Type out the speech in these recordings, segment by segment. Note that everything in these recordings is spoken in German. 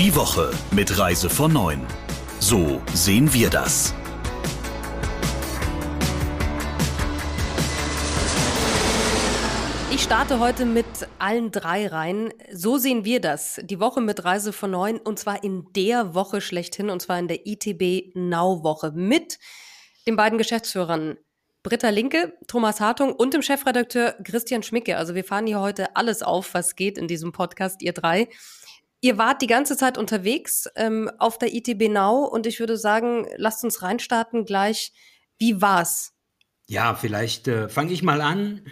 Die Woche mit Reise von 9. So sehen wir das. Ich starte heute mit allen drei rein. So sehen wir das. Die Woche mit Reise von 9 und zwar in der Woche schlechthin und zwar in der ITB Now Woche mit den beiden Geschäftsführern Britta Linke, Thomas Hartung und dem Chefredakteur Christian Schmicke. Also wir fahren hier heute alles auf, was geht in diesem Podcast, ihr drei. Ihr wart die ganze Zeit unterwegs ähm, auf der ITB Now und ich würde sagen, lasst uns reinstarten gleich. Wie war's? Ja, vielleicht äh, fange ich mal an.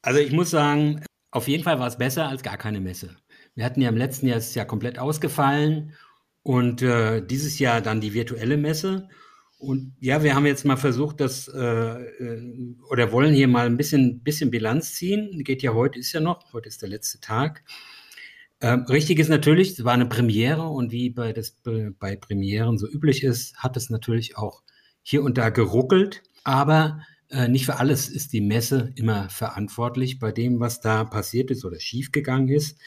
Also ich muss sagen, auf jeden Fall war es besser als gar keine Messe. Wir hatten ja im letzten Jahr, ist ja komplett ausgefallen und äh, dieses Jahr dann die virtuelle Messe. Und ja, wir haben jetzt mal versucht, das äh, äh, oder wollen hier mal ein bisschen, bisschen Bilanz ziehen. Geht ja heute, ist ja noch, heute ist der letzte Tag. Ähm, richtig ist natürlich, es war eine Premiere und wie bei, das, bei Premieren so üblich ist, hat es natürlich auch hier und da geruckelt. Aber äh, nicht für alles ist die Messe immer verantwortlich bei dem, was da passiert ist oder schiefgegangen ist.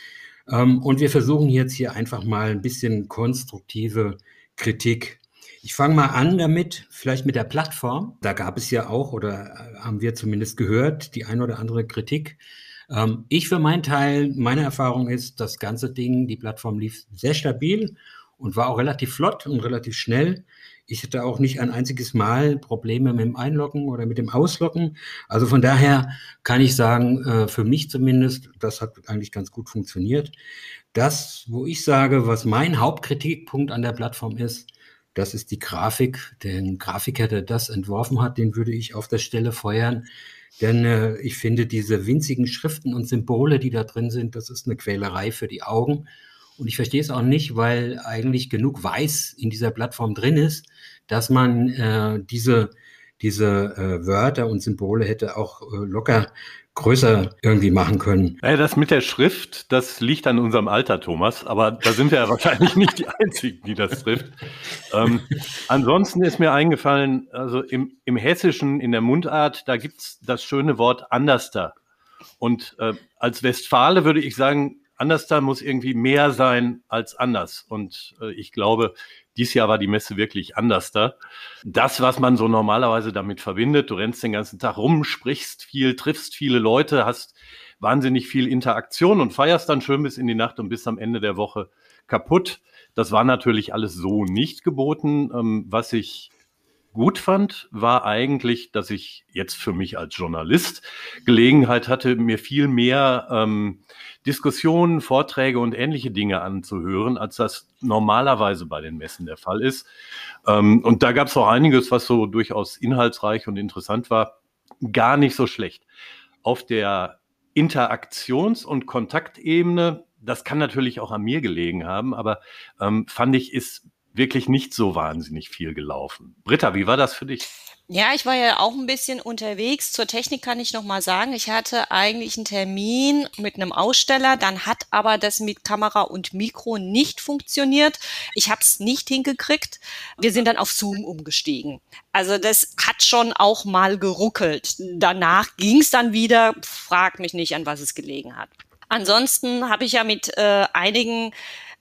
Ähm, und wir versuchen jetzt hier einfach mal ein bisschen konstruktive Kritik ich fange mal an damit, vielleicht mit der Plattform. Da gab es ja auch, oder äh, haben wir zumindest gehört, die ein oder andere Kritik. Ähm, ich für meinen Teil, meine Erfahrung ist, das ganze Ding, die Plattform lief sehr stabil und war auch relativ flott und relativ schnell. Ich hatte auch nicht ein einziges Mal Probleme mit dem Einloggen oder mit dem Ausloggen. Also von daher kann ich sagen, äh, für mich zumindest, das hat eigentlich ganz gut funktioniert. Das, wo ich sage, was mein Hauptkritikpunkt an der Plattform ist, das ist die Grafik. Den Grafiker, der das entworfen hat, den würde ich auf der Stelle feuern. Denn äh, ich finde, diese winzigen Schriften und Symbole, die da drin sind, das ist eine Quälerei für die Augen. Und ich verstehe es auch nicht, weil eigentlich genug Weiß in dieser Plattform drin ist, dass man äh, diese, diese äh, Wörter und Symbole hätte auch äh, locker größer irgendwie machen können. Naja, das mit der Schrift, das liegt an unserem Alter, Thomas, aber da sind wir ja wahrscheinlich nicht die Einzigen, die das trifft. Ähm, ansonsten ist mir eingefallen, also im, im Hessischen, in der Mundart, da gibt's das schöne Wort Anderster. Und äh, als Westfale würde ich sagen, Anderster muss irgendwie mehr sein als anders. Und äh, ich glaube, dies Jahr war die Messe wirklich anders da. Das, was man so normalerweise damit verbindet, du rennst den ganzen Tag rum, sprichst viel, triffst viele Leute, hast wahnsinnig viel Interaktion und feierst dann schön bis in die Nacht und bis am Ende der Woche kaputt. Das war natürlich alles so nicht geboten. Ähm, was ich gut fand, war eigentlich, dass ich jetzt für mich als Journalist Gelegenheit hatte, mir viel mehr ähm, Diskussionen, Vorträge und ähnliche Dinge anzuhören, als das normalerweise bei den Messen der Fall ist. Ähm, und da gab es auch einiges, was so durchaus inhaltsreich und interessant war. Gar nicht so schlecht. Auf der Interaktions- und Kontaktebene, das kann natürlich auch an mir gelegen haben, aber ähm, fand ich, ist wirklich nicht so wahnsinnig viel gelaufen. Britta, wie war das für dich? Ja, ich war ja auch ein bisschen unterwegs. Zur Technik kann ich noch mal sagen, ich hatte eigentlich einen Termin mit einem Aussteller, dann hat aber das mit Kamera und Mikro nicht funktioniert. Ich habe es nicht hingekriegt. Wir sind dann auf Zoom umgestiegen. Also das hat schon auch mal geruckelt. Danach ging es dann wieder. Frag mich nicht, an was es gelegen hat. Ansonsten habe ich ja mit äh, einigen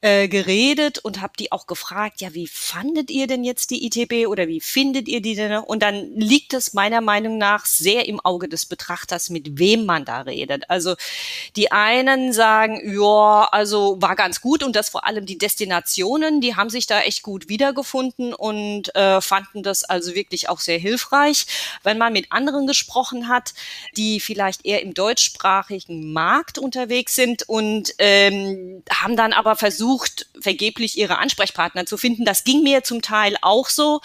äh, geredet und habe die auch gefragt, ja, wie fandet ihr denn jetzt die ITB oder wie findet ihr die denn? Und dann liegt es meiner Meinung nach sehr im Auge des Betrachters, mit wem man da redet. Also die einen sagen, ja, also war ganz gut und das vor allem die Destinationen, die haben sich da echt gut wiedergefunden und äh, fanden das also wirklich auch sehr hilfreich. Wenn man mit anderen gesprochen hat, die vielleicht eher im deutschsprachigen Markt unterwegs sind und ähm, haben dann aber versucht, versucht, vergeblich ihre Ansprechpartner zu finden. Das ging mir zum Teil auch so.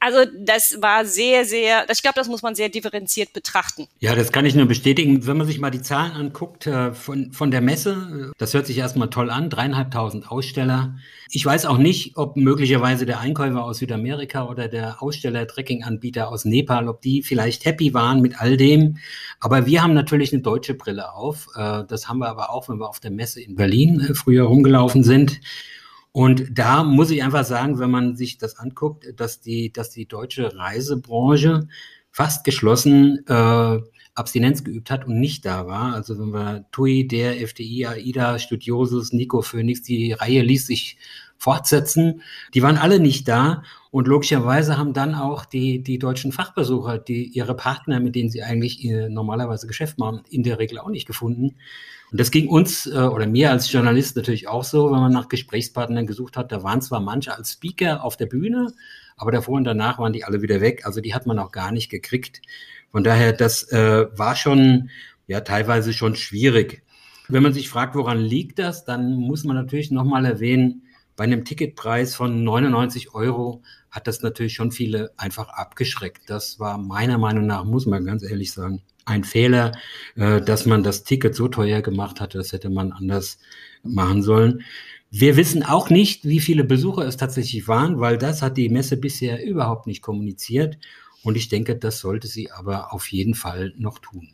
Also das war sehr, sehr, ich glaube, das muss man sehr differenziert betrachten. Ja, das kann ich nur bestätigen. Wenn man sich mal die Zahlen anguckt äh, von, von der Messe, das hört sich erstmal toll an, dreieinhalbtausend Aussteller. Ich weiß auch nicht, ob möglicherweise der Einkäufer aus Südamerika oder der Aussteller Trekkinganbieter aus Nepal, ob die vielleicht happy waren mit all dem. Aber wir haben natürlich eine deutsche Brille auf. Äh, das haben wir aber auch, wenn wir auf der Messe in Berlin äh, früher rumgelaufen sind sind. Und da muss ich einfach sagen, wenn man sich das anguckt, dass die, dass die deutsche Reisebranche fast geschlossen äh, Abstinenz geübt hat und nicht da war. Also wenn wir TUI, der FDI, AIDA, Studiosus, Nico Phoenix, die Reihe ließ sich fortsetzen. Die waren alle nicht da und logischerweise haben dann auch die, die deutschen Fachbesucher, die ihre Partner, mit denen sie eigentlich normalerweise Geschäft machen, in der Regel auch nicht gefunden. Und das ging uns äh, oder mir als Journalist natürlich auch so, wenn man nach Gesprächspartnern gesucht hat. Da waren zwar manche als Speaker auf der Bühne, aber davor und danach waren die alle wieder weg. Also die hat man auch gar nicht gekriegt. Von daher, das äh, war schon, ja, teilweise schon schwierig. Wenn man sich fragt, woran liegt das, dann muss man natürlich nochmal erwähnen, bei einem Ticketpreis von 99 Euro hat das natürlich schon viele einfach abgeschreckt. Das war meiner Meinung nach, muss man ganz ehrlich sagen, ein Fehler, äh, dass man das Ticket so teuer gemacht hatte. Das hätte man anders machen sollen. Wir wissen auch nicht, wie viele Besucher es tatsächlich waren, weil das hat die Messe bisher überhaupt nicht kommuniziert. Und ich denke, das sollte sie aber auf jeden Fall noch tun.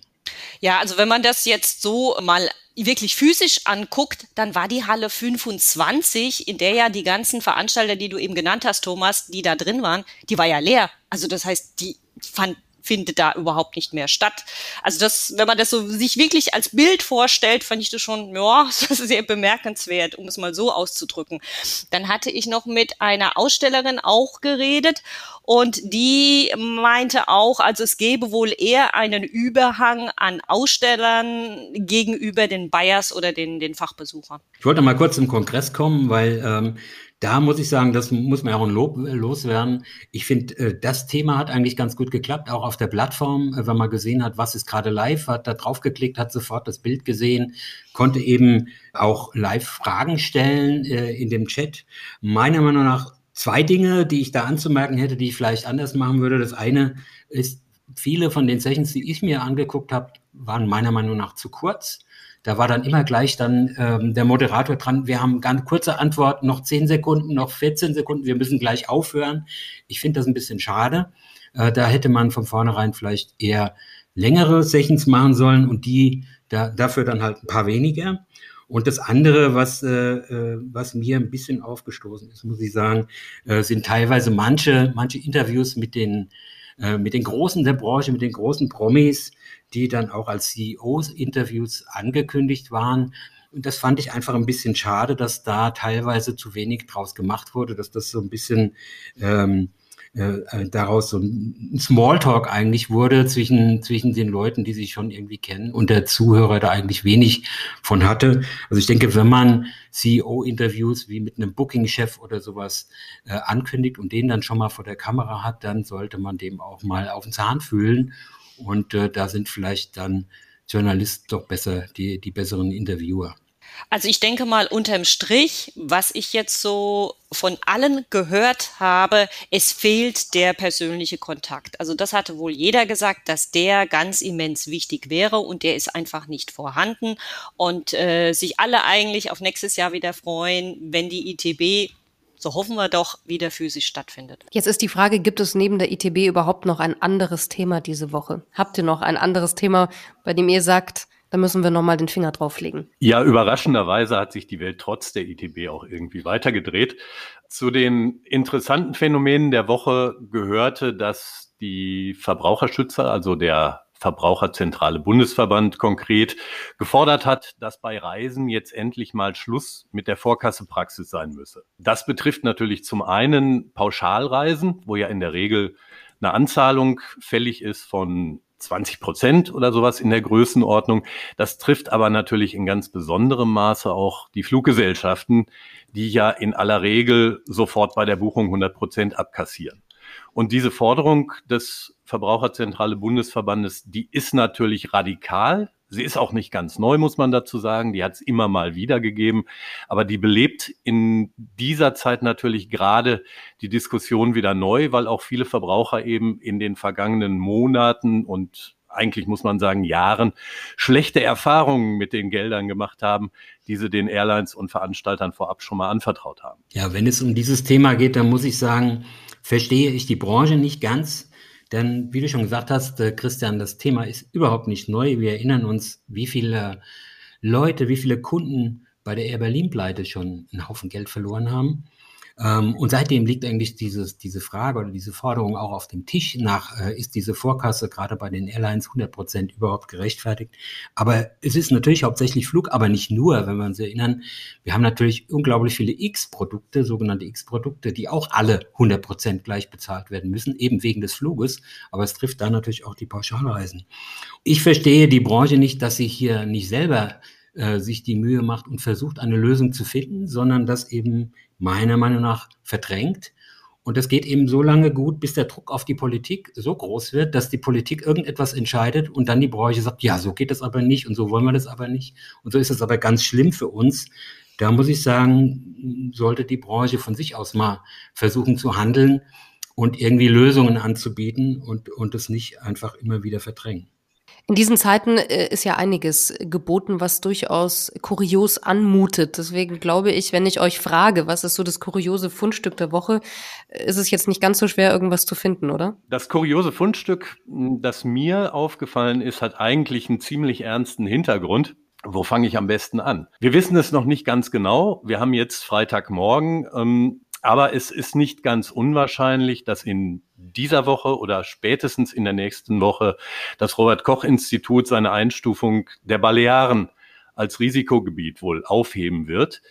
Ja, also wenn man das jetzt so mal wirklich physisch anguckt, dann war die Halle 25, in der ja die ganzen Veranstalter, die du eben genannt hast, Thomas, die da drin waren, die war ja leer. Also das heißt, die fand findet da überhaupt nicht mehr statt. Also das, wenn man das so sich wirklich als Bild vorstellt, fand ich das schon, ja, sehr bemerkenswert, um es mal so auszudrücken. Dann hatte ich noch mit einer Ausstellerin auch geredet und die meinte auch, also es gäbe wohl eher einen Überhang an Ausstellern gegenüber den Buyers oder den, den Fachbesuchern. Ich wollte mal kurz zum Kongress kommen, weil ähm, da muss ich sagen, das muss man auch ein Lob äh, loswerden. Ich finde, äh, das Thema hat eigentlich ganz gut geklappt, auch auf der Plattform, äh, wenn man gesehen hat, was ist gerade live, hat da drauf geklickt, hat sofort das Bild gesehen, konnte eben auch live Fragen stellen in dem Chat. Meiner Meinung nach zwei Dinge, die ich da anzumerken hätte, die ich vielleicht anders machen würde. Das eine ist, viele von den Sessions, die ich mir angeguckt habe, waren meiner Meinung nach zu kurz. Da war dann immer gleich dann ähm, der Moderator dran. Wir haben ganz kurze Antwort, noch 10 Sekunden, noch 14 Sekunden, wir müssen gleich aufhören. Ich finde das ein bisschen schade. Äh, da hätte man von vornherein vielleicht eher längere Sessions machen sollen und die da, dafür dann halt ein paar weniger. Und das andere, was, äh, äh was mir ein bisschen aufgestoßen ist, muss ich sagen, äh, sind teilweise manche, manche Interviews mit den, äh, mit den Großen der Branche, mit den großen Promis, die dann auch als CEOs Interviews angekündigt waren. Und das fand ich einfach ein bisschen schade, dass da teilweise zu wenig draus gemacht wurde, dass das so ein bisschen ähm, äh, äh, daraus so ein Smalltalk eigentlich wurde zwischen, zwischen den Leuten, die sich schon irgendwie kennen und der Zuhörer da eigentlich wenig von hatte. Also ich denke, wenn man CEO-Interviews wie mit einem Booking-Chef oder sowas äh, ankündigt und den dann schon mal vor der Kamera hat, dann sollte man dem auch mal auf den Zahn fühlen und äh, da sind vielleicht dann Journalisten doch besser, die, die besseren Interviewer. Also ich denke mal unterm Strich, was ich jetzt so von allen gehört habe, es fehlt der persönliche Kontakt. Also das hatte wohl jeder gesagt, dass der ganz immens wichtig wäre und der ist einfach nicht vorhanden und äh, sich alle eigentlich auf nächstes Jahr wieder freuen, wenn die ITB so hoffen wir doch, wieder physisch stattfindet. Jetzt ist die Frage, gibt es neben der ITB überhaupt noch ein anderes Thema diese Woche? Habt ihr noch ein anderes Thema, bei dem ihr sagt, da müssen wir nochmal den Finger drauflegen? Ja, überraschenderweise hat sich die Welt trotz der ITB auch irgendwie weitergedreht. Zu den interessanten Phänomenen der Woche gehörte, dass die Verbraucherschützer, also der Verbraucherzentrale Bundesverband konkret gefordert hat, dass bei Reisen jetzt endlich mal Schluss mit der Vorkassepraxis sein müsse. Das betrifft natürlich zum einen Pauschalreisen, wo ja in der Regel eine Anzahlung fällig ist von 20 Prozent oder sowas in der Größenordnung. Das trifft aber natürlich in ganz besonderem Maße auch die Fluggesellschaften, die ja in aller Regel sofort bei der Buchung 100 Prozent abkassieren. Und diese Forderung des Verbraucherzentrale Bundesverbandes, die ist natürlich radikal. Sie ist auch nicht ganz neu, muss man dazu sagen. Die hat es immer mal wieder gegeben. Aber die belebt in dieser Zeit natürlich gerade die Diskussion wieder neu, weil auch viele Verbraucher eben in den vergangenen Monaten und eigentlich muss man sagen Jahren schlechte Erfahrungen mit den Geldern gemacht haben, die sie den Airlines und Veranstaltern vorab schon mal anvertraut haben. Ja, wenn es um dieses Thema geht, dann muss ich sagen, verstehe ich die Branche nicht ganz. Denn wie du schon gesagt hast, äh, Christian, das Thema ist überhaupt nicht neu. Wir erinnern uns, wie viele Leute, wie viele Kunden bei der Air Berlin Pleite schon einen Haufen Geld verloren haben. Ähm, und seitdem liegt eigentlich dieses, diese Frage oder diese Forderung auch auf dem Tisch nach, äh, ist diese Vorkasse gerade bei den Airlines 100 Prozent überhaupt gerechtfertigt? Aber es ist natürlich hauptsächlich Flug, aber nicht nur, wenn wir uns erinnern. Wir haben natürlich unglaublich viele X-Produkte, sogenannte X-Produkte, die auch alle 100 Prozent gleich bezahlt werden müssen, eben wegen des Fluges. Aber es trifft da natürlich auch die Pauschalreisen. Ich verstehe die Branche nicht, dass sie hier nicht selber äh, sich die Mühe macht und versucht, eine Lösung zu finden, sondern das eben meiner Meinung nach verdrängt. Und das geht eben so lange gut, bis der Druck auf die Politik so groß wird, dass die Politik irgendetwas entscheidet und dann die Branche sagt, ja, so geht das aber nicht und so wollen wir das aber nicht. Und so ist es aber ganz schlimm für uns. Da muss ich sagen, sollte die Branche von sich aus mal versuchen zu handeln und irgendwie Lösungen anzubieten und, und es nicht einfach immer wieder verdrängen. In diesen Zeiten äh, ist ja einiges geboten, was durchaus kurios anmutet. Deswegen glaube ich, wenn ich euch frage, was ist so das kuriose Fundstück der Woche, äh, ist es jetzt nicht ganz so schwer, irgendwas zu finden, oder? Das kuriose Fundstück, das mir aufgefallen ist, hat eigentlich einen ziemlich ernsten Hintergrund. Wo fange ich am besten an? Wir wissen es noch nicht ganz genau. Wir haben jetzt Freitagmorgen. Ähm, aber es ist nicht ganz unwahrscheinlich, dass in dieser Woche oder spätestens in der nächsten Woche das Robert Koch Institut seine Einstufung der Balearen als Risikogebiet wohl aufheben wird.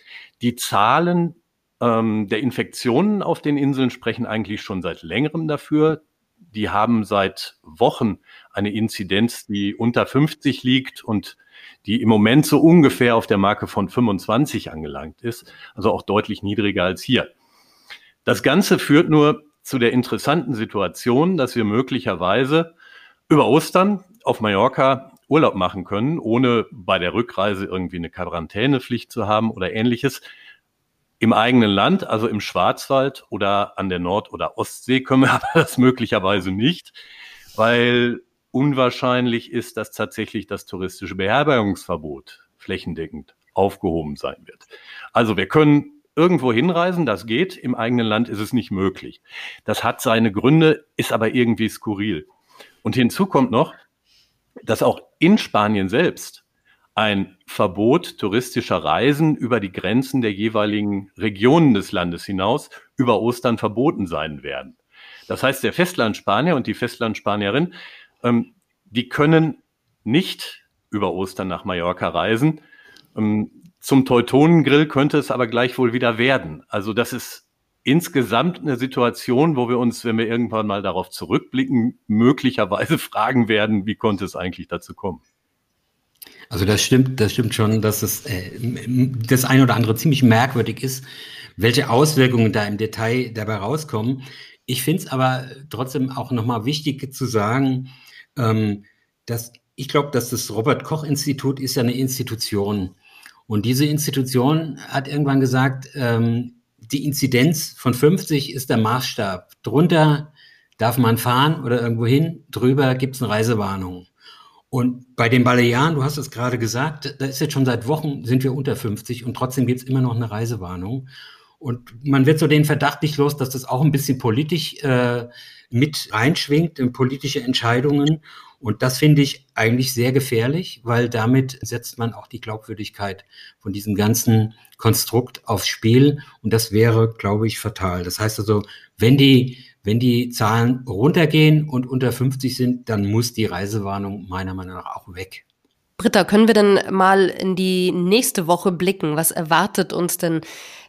Die Zahlen ähm, der Infektionen auf den Inseln sprechen eigentlich schon seit längerem dafür. Die haben seit Wochen eine Inzidenz, die unter 50 liegt und die im Moment so ungefähr auf der Marke von 25 angelangt ist, also auch deutlich niedriger als hier. Das Ganze führt nur zu der interessanten Situation, dass wir möglicherweise über Ostern auf Mallorca Urlaub machen können, ohne bei der Rückreise irgendwie eine Quarantänepflicht zu haben oder ähnliches. Im eigenen Land, also im Schwarzwald oder an der Nord- oder Ostsee, können wir aber das möglicherweise nicht, weil unwahrscheinlich ist, dass tatsächlich das touristische Beherbergungsverbot flächendeckend aufgehoben sein wird. Also wir können irgendwo hinreisen, das geht, im eigenen Land ist es nicht möglich. Das hat seine Gründe, ist aber irgendwie skurril. Und hinzu kommt noch, dass auch in Spanien selbst ein Verbot touristischer Reisen über die Grenzen der jeweiligen Regionen des Landes hinaus über Ostern verboten sein werden. Das heißt, der Festlandspanier und die Festlandspanierin, ähm, die können nicht über Ostern nach Mallorca reisen. Ähm, zum Teutonengrill könnte es aber gleichwohl wieder werden. Also das ist insgesamt eine Situation, wo wir uns, wenn wir irgendwann mal darauf zurückblicken, möglicherweise fragen werden, wie konnte es eigentlich dazu kommen? Also das stimmt, das stimmt schon, dass es äh, das eine oder andere ziemlich merkwürdig ist, welche Auswirkungen da im Detail dabei rauskommen. Ich finde es aber trotzdem auch nochmal wichtig zu sagen, ähm, dass ich glaube, dass das Robert Koch Institut ist ja eine Institution. Und diese Institution hat irgendwann gesagt, ähm, die Inzidenz von 50 ist der Maßstab. Drunter darf man fahren oder irgendwo hin, drüber gibt es eine Reisewarnung. Und bei den Balearen, du hast es gerade gesagt, da ist jetzt schon seit Wochen, sind wir unter 50 und trotzdem gibt es immer noch eine Reisewarnung. Und man wird so den Verdacht nicht los, dass das auch ein bisschen politisch äh, mit reinschwingt in politische Entscheidungen. Und das finde ich eigentlich sehr gefährlich, weil damit setzt man auch die Glaubwürdigkeit von diesem ganzen Konstrukt aufs Spiel. Und das wäre, glaube ich, fatal. Das heißt also, wenn die, wenn die Zahlen runtergehen und unter 50 sind, dann muss die Reisewarnung meiner Meinung nach auch weg. Britta, können wir denn mal in die nächste Woche blicken? Was erwartet uns denn?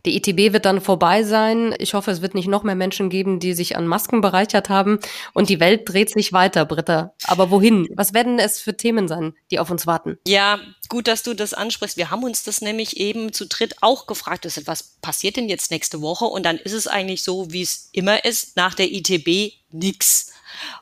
Die ETB wird dann vorbei sein. Ich hoffe, es wird nicht noch mehr Menschen geben, die sich an Masken bereichert haben. Und die Welt dreht sich weiter, Britta. Aber wohin? Was werden es für Themen sein, die auf uns warten? Ja, gut, dass du das ansprichst. Wir haben uns das nämlich eben zu dritt auch gefragt. Was passiert denn jetzt nächste Woche? Und dann ist es eigentlich so, wie es immer ist, nach der ETB nix.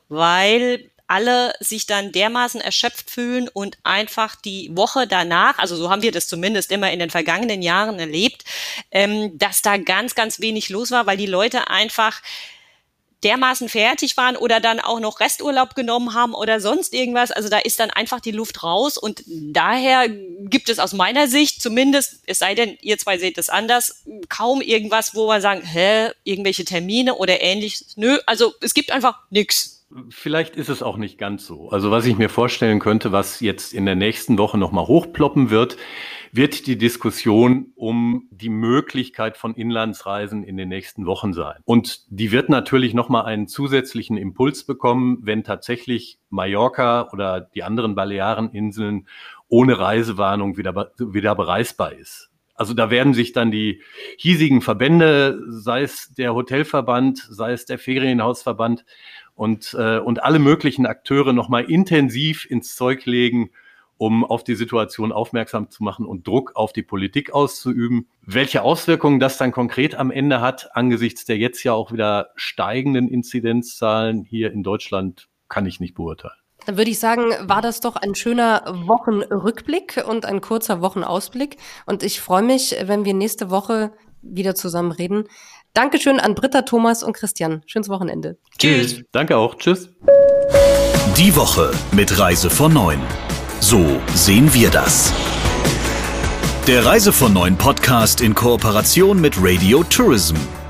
Weil alle sich dann dermaßen erschöpft fühlen und einfach die Woche danach, also so haben wir das zumindest immer in den vergangenen Jahren erlebt, ähm, dass da ganz, ganz wenig los war, weil die Leute einfach dermaßen fertig waren oder dann auch noch Resturlaub genommen haben oder sonst irgendwas. Also da ist dann einfach die Luft raus und daher gibt es aus meiner Sicht zumindest, es sei denn, ihr zwei seht es anders, kaum irgendwas, wo wir sagen, hä, irgendwelche Termine oder ähnliches. Nö, also es gibt einfach nichts vielleicht ist es auch nicht ganz so. Also was ich mir vorstellen könnte, was jetzt in der nächsten Woche nochmal hochploppen wird, wird die Diskussion um die Möglichkeit von Inlandsreisen in den nächsten Wochen sein. Und die wird natürlich nochmal einen zusätzlichen Impuls bekommen, wenn tatsächlich Mallorca oder die anderen Baleareninseln ohne Reisewarnung wieder, wieder bereisbar ist. Also da werden sich dann die hiesigen Verbände, sei es der Hotelverband, sei es der Ferienhausverband und, äh, und alle möglichen Akteure nochmal intensiv ins Zeug legen, um auf die Situation aufmerksam zu machen und Druck auf die Politik auszuüben. Welche Auswirkungen das dann konkret am Ende hat, angesichts der jetzt ja auch wieder steigenden Inzidenzzahlen hier in Deutschland, kann ich nicht beurteilen. Dann würde ich sagen, war das doch ein schöner Wochenrückblick und ein kurzer Wochenausblick. Und ich freue mich, wenn wir nächste Woche wieder zusammen reden. Dankeschön an Britta, Thomas und Christian. Schönes Wochenende. Tschüss. Danke auch. Tschüss. Die Woche mit Reise von 9. So sehen wir das. Der Reise von 9 Podcast in Kooperation mit Radio Tourism.